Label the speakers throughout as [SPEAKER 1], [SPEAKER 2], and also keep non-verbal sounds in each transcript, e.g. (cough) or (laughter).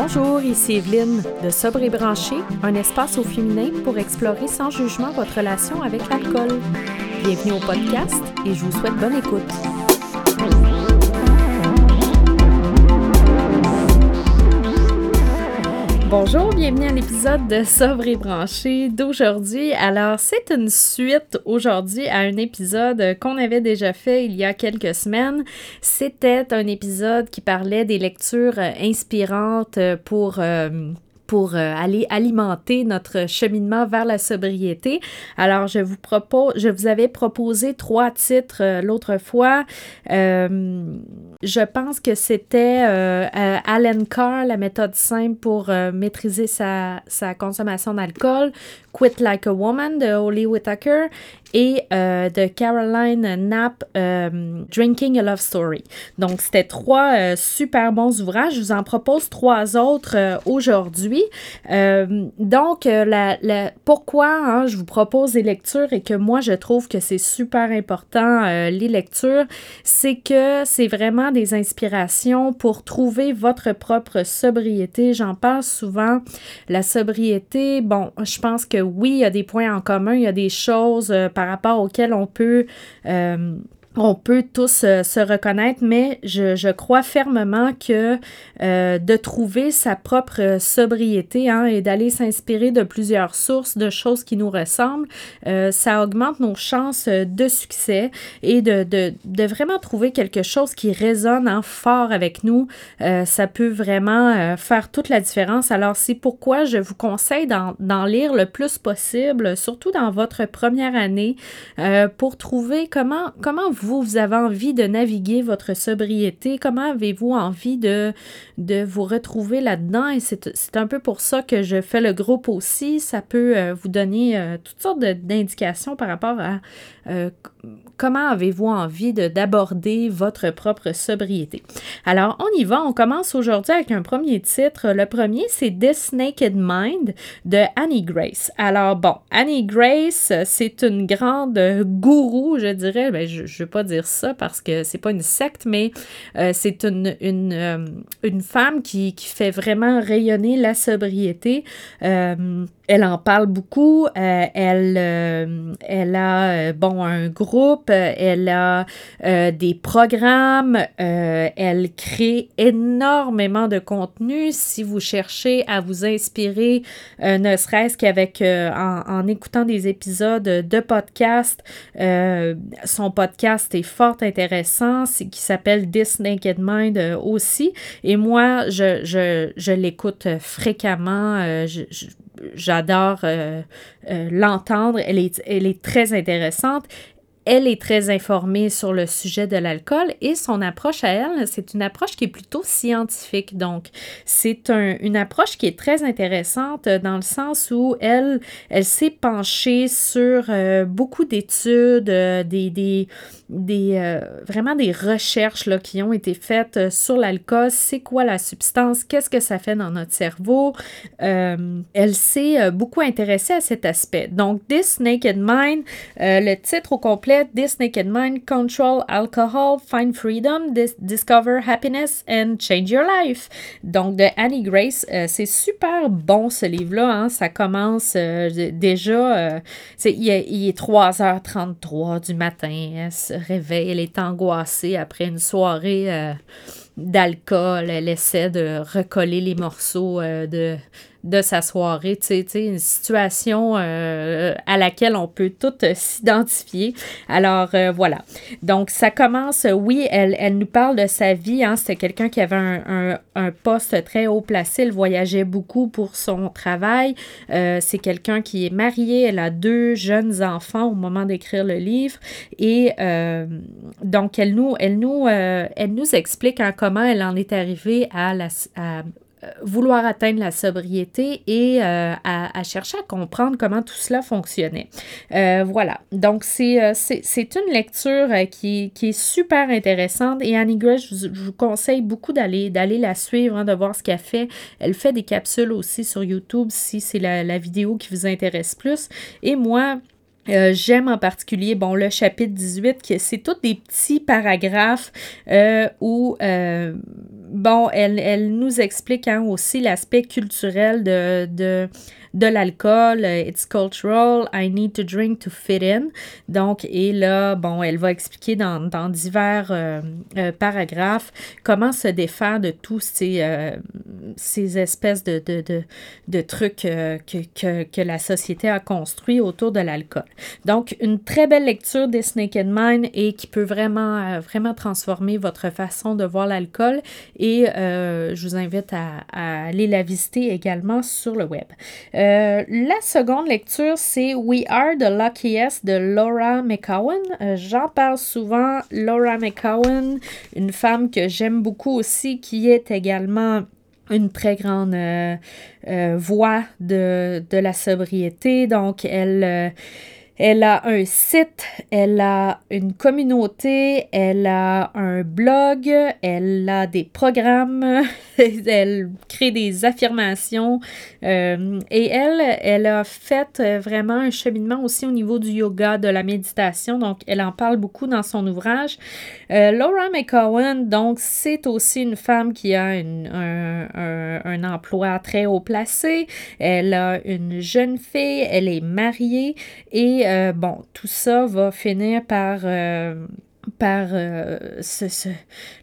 [SPEAKER 1] Bonjour, ici Evelyne de Sobre et Branché, un espace au féminin pour explorer sans jugement votre relation avec l'alcool. Bienvenue au podcast et je vous souhaite bonne écoute. Bonjour, bienvenue à l'épisode de Sobre et branché d'aujourd'hui. Alors, c'est une suite aujourd'hui à un épisode qu'on avait déjà fait il y a quelques semaines. C'était un épisode qui parlait des lectures inspirantes pour... Euh, euh, aller alimenter notre cheminement vers la sobriété. Alors, je vous propose, je vous avais proposé trois titres euh, l'autre fois. Je pense que c'était Alan Carr, la méthode simple pour maîtriser sa, sa consommation d'alcool, Quit Like a Woman de Holly Whitaker et de Caroline Knapp, Drinking a Love Story. Donc, c'était trois super bons ouvrages. Je vous en propose trois autres aujourd'hui. Euh, donc, euh, la, pourquoi hein, je vous propose des lectures et que moi, je trouve que c'est super important, euh, les lectures, c'est que c'est vraiment des inspirations pour trouver votre propre sobriété. J'en parle souvent. La sobriété, bon, je pense que oui, il y a des points en commun, il y a des choses par rapport auxquelles on peut on peut tous euh, se reconnaître, mais je, crois fermement que euh, de trouver sa propre sobriété hein, et d'aller s'inspirer de plusieurs sources, de choses qui nous ressemblent, euh, ça augmente nos chances de succès et de, vraiment trouver quelque chose qui résonne en fort avec nous. ça peut vraiment faire toute la différence. Alors, c'est pourquoi je vous conseille d'en lire le plus possible, surtout dans votre première année, pour trouver comment vous vous, avez envie de naviguer votre sobriété, comment avez-vous envie de, de vous retrouver là-dedans? Et c'est un peu pour ça que je fais le groupe aussi. Ça peut euh, vous donner euh, toutes sortes d'indications par rapport à euh, comment avez-vous envie d'aborder votre propre sobriété? Alors, on y va. On commence aujourd'hui avec un premier titre. Le premier, c'est This Naked Mind de Annie Grace. Alors, bon, Annie Grace, c'est une grande gourou, je dirais. Ben, je ne vais pas dire ça parce que c'est pas une secte, mais euh, c'est une, une, euh, une, femme qui, qui, fait vraiment rayonner la sobriété. Euh, elle en parle beaucoup. elle, elle a bon un groupe. Elle a des programmes. elle crée énormément de contenu. Si vous cherchez à vous inspirer, ne serait-ce qu'avec en, en, écoutant des épisodes de podcast, son podcast est fort intéressant, qui s'appelle This Naked Mind euh, aussi. Et moi, je, je, je l'écoute fréquemment. Euh, j'adore euh, l'entendre. Elle elle est très intéressante elle est très informée sur le sujet de l'alcool et son approche à elle, c'est une approche qui est plutôt scientifique. Donc, c'est une approche qui est très intéressante dans le sens où elle, elle s'est penchée sur euh, beaucoup d'études, euh, des, euh, vraiment des recherches qui ont été faites sur l'alcool. C'est quoi la substance? Qu'est-ce que ça fait dans notre cerveau? elle s'est beaucoup intéressée à cet aspect. Donc, This Naked Mind, le titre au complet, This Naked Mind, Control Alcohol, Find Freedom, Discover Happiness and Change Your Life. Donc, de Annie Grace. Euh, c'est super bon ce livre-là. Hein. Ça commence euh, déjà. Euh, il, est, 3h33 du matin. Elle se réveille. Elle est angoissée après une soirée d'alcool. Elle essaie de recoller les morceaux de de sa soirée, tu sais, une situation euh, à laquelle on peut tout s'identifier. Alors euh, voilà. Donc ça commence, oui, elle, elle nous parle de sa vie. Hein, C'était quelqu'un qui avait un, un, poste très haut placé. Elle voyageait beaucoup pour son travail. Euh, c'est quelqu'un qui est marié. Elle a deux jeunes enfants au moment d'écrire le livre. Et donc elle nous, elle nous, elle nous explique hein, comment elle en est arrivée à euh, vouloir atteindre la sobriété et euh, à, chercher à comprendre comment tout cela fonctionnait. Euh, voilà, donc c'est une lecture qui, est super intéressante et Annie Grace, je, vous conseille beaucoup d'aller la suivre, hein, de voir ce qu'elle fait. Elle fait des capsules aussi sur YouTube si c'est la vidéo qui vous intéresse plus. Et moi, euh, j'aime en particulier, bon, le chapitre 18, que c'est tous des petits paragraphes euh, où, euh, bon, elle, elle nous explique hein, aussi l'aspect culturel de, de de l'alcool, it's cultural, I need to drink to fit in. Donc, et là, bon, elle va expliquer dans, dans divers paragraphes comment se défaire de tous ces, ces espèces de, de, de, trucs que, que, que, la société a construit autour de l'alcool. Donc, une très belle lecture des Snake and Mine et qui peut vraiment, vraiment transformer votre façon de voir l'alcool. Et je vous invite à, aller la visiter également sur le web. Euh, la seconde lecture, c'est We Are the Luckiest de Laura McCowan. Euh, j'en parle souvent. Laura McCowan, une femme que j'aime beaucoup aussi, qui est également une très grande euh, voix de, de, la sobriété. Donc, elle elle a un site, elle a une communauté, elle a un blog, elle a des programmes, (laughs) elle crée des affirmations euh, et elle, elle a fait vraiment un cheminement aussi au niveau du yoga, de la méditation. Donc, elle en parle beaucoup dans son ouvrage. Euh, Laura McCowan, donc, c'est aussi une femme qui a un, un, emploi très haut placé. Elle a une jeune fille, elle est mariée et euh, bon, tout ça va finir par euh, par euh, ce,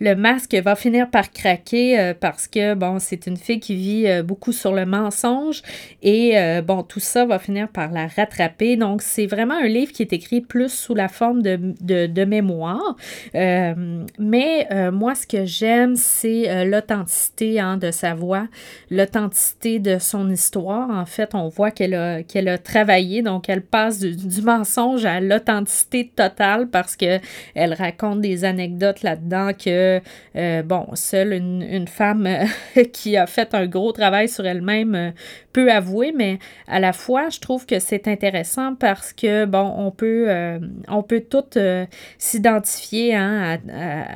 [SPEAKER 1] le masque va finir par craquer euh, parce que bon c'est une fille qui vit euh, beaucoup sur le mensonge et bon tout ça va finir par la rattraper. Donc c'est vraiment un livre qui est écrit plus sous la forme de, de, mémoire. Mais moi ce que j'aime c'est l'authenticité hein, de sa voix l'authenticité de son histoire. En fait on voit qu'elle a, qu'elle a travaillé donc elle passe du, mensonge à l'authenticité totale parce que elle raconte des anecdotes là-dedans que, euh, bon, seule une, femme euh, (laughs) qui a fait un gros travail sur elle-même euh, peut avouer, mais à la fois, je trouve que c'est intéressant parce que, bon, on peut, on peut toutes s'identifier hein, à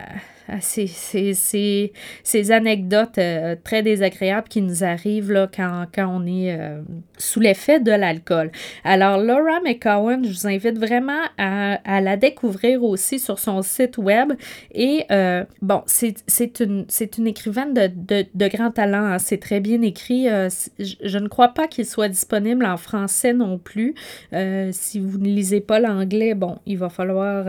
[SPEAKER 1] ah, ces, ces, anecdotes euh, très désagréables qui nous arrivent là, quand, on est euh, sous l'effet de l'alcool. Alors, Laura McCowan, je vous invite vraiment à, la découvrir aussi sur son site web. Et euh, bon, c'est une, une écrivaine de, grand talent. Hein. C'est très bien écrit. je, ne crois pas qu'il soit disponible en français non plus. si vous ne lisez pas l'anglais, bon, il va falloir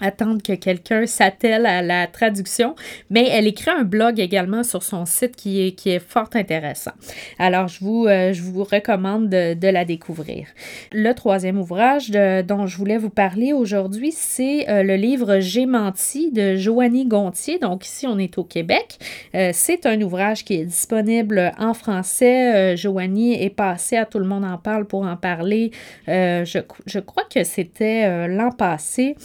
[SPEAKER 1] attendre que quelqu'un s'attelle à la traduction, mais elle écrit un blog également sur son site qui est, qui est fort intéressant. Alors, je vous, euh, je vous recommande de, la découvrir. Le troisième ouvrage dont je voulais vous parler aujourd'hui, c'est euh, le livre J'ai menti de Joanie Gontier. Donc, ici, on est au Québec. Euh, c'est un ouvrage qui est disponible en français. Joanie est passée à Tout le monde en parle pour en parler. Je, je, crois que c'était l'an passé.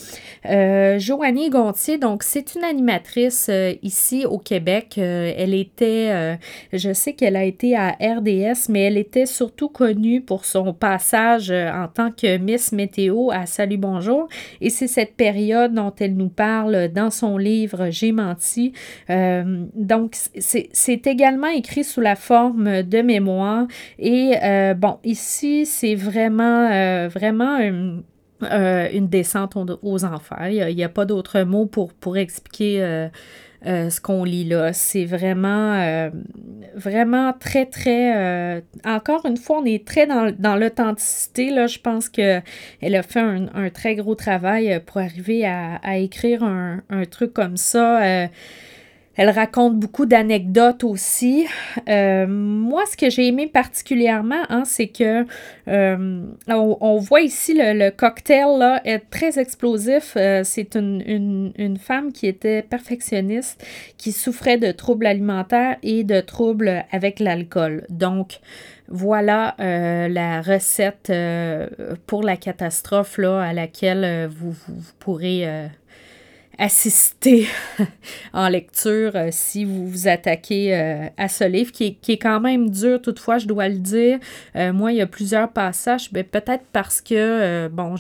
[SPEAKER 1] Euh, Joanie Gontier, donc c'est une animatrice euh, ici au Québec. Euh, elle était, je sais qu'elle a été à RDS, mais elle était surtout connue pour son passage en tant que Miss Météo à Salut Bonjour. Et c'est cette période dont elle nous parle dans son livre J'ai menti. donc c'est également écrit sous la forme de mémoire. Et bon, ici c'est vraiment, vraiment euh, une descente aux enfers. Il n'y a, pas d'autre mot pour, expliquer euh, euh, ce qu'on lit là. C'est vraiment, vraiment très, très... encore une fois, on est très dans, l'authenticité. Là. Je pense qu'elle a fait un, très gros travail pour arriver à, écrire un, truc comme ça elle raconte beaucoup d'anecdotes aussi. Euh, moi, ce que j'ai aimé particulièrement, hein, c'est que euh, on, voit ici le, cocktail là, est très explosif. Euh, c'est une, femme qui était perfectionniste, qui souffrait de troubles alimentaires et de troubles avec l'alcool. Donc, voilà la recette pour la catastrophe là, à laquelle vous pourrez assister (laughs) en lecture euh, si vous vous attaquez euh, à ce livre qui est, quand même dur toutefois je dois le dire euh, moi il y a plusieurs passages ben, peut-être parce que bon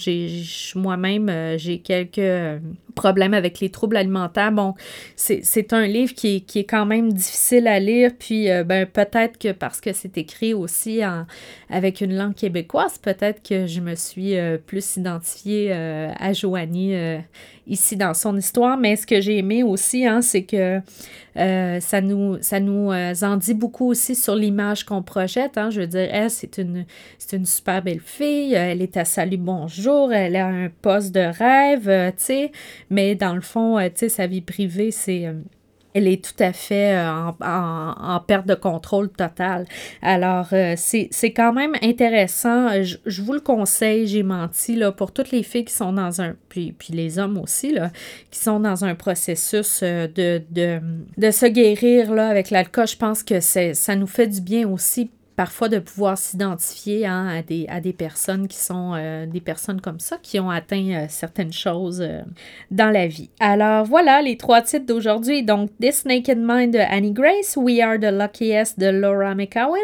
[SPEAKER 1] moi-même j'ai quelques problème avec les troubles alimentaires. Bon, c'est un livre qui est, quand même difficile à lire, puis ben, peut-être que parce que c'est écrit aussi avec une langue québécoise, peut-être que je me suis plus identifiée à Joanie ici dans son histoire, mais ce que j'ai aimé aussi, hein, c'est que ça nous, ça nous en dit beaucoup aussi sur l'image qu'on projette. Hein. Je veux dire, c'est une, une super belle fille, elle est à Salut Bonjour, elle a un poste de rêve, tu sais, mais dans le fond, euh, tu sais, sa vie privée, c'est euh, elle est tout à fait euh, en, perte de contrôle totale. Alors, c'est quand même intéressant. Je, vous le conseille, j'ai menti, là, pour toutes les filles qui sont dans un, puis, puis les hommes aussi, là, qui sont dans un processus de, de, de se guérir là, avec l'alcool. Je pense que ça nous fait du bien aussi parfois de pouvoir s'identifier hein, à, des, personnes qui sont euh, des personnes comme ça, qui ont atteint euh, certaines choses euh, dans la vie. Alors voilà les trois titres d'aujourd'hui. Donc This Naked Mind de Annie Grace, We Are the Luckiest de Laura McCowan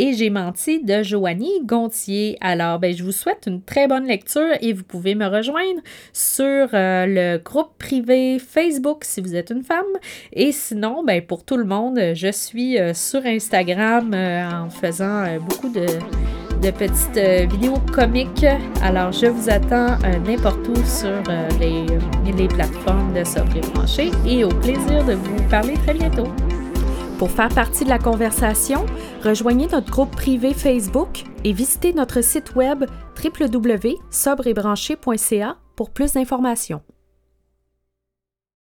[SPEAKER 1] et J'ai menti de Joanie Gontier. Alors ben, je vous souhaite une très bonne lecture et vous pouvez me rejoindre sur le groupe privé Facebook si vous êtes une femme. Et sinon, ben, pour tout le monde, je suis sur Instagram en faisant euh, beaucoup de, petites euh, vidéos comiques. Alors, je vous attends euh, n'importe où sur les, les, plateformes de Sobre et au plaisir de vous parler très bientôt. Pour faire partie de la conversation, rejoignez notre groupe privé Facebook et visitez notre site web www.sobrebranché.ca pour plus d'informations.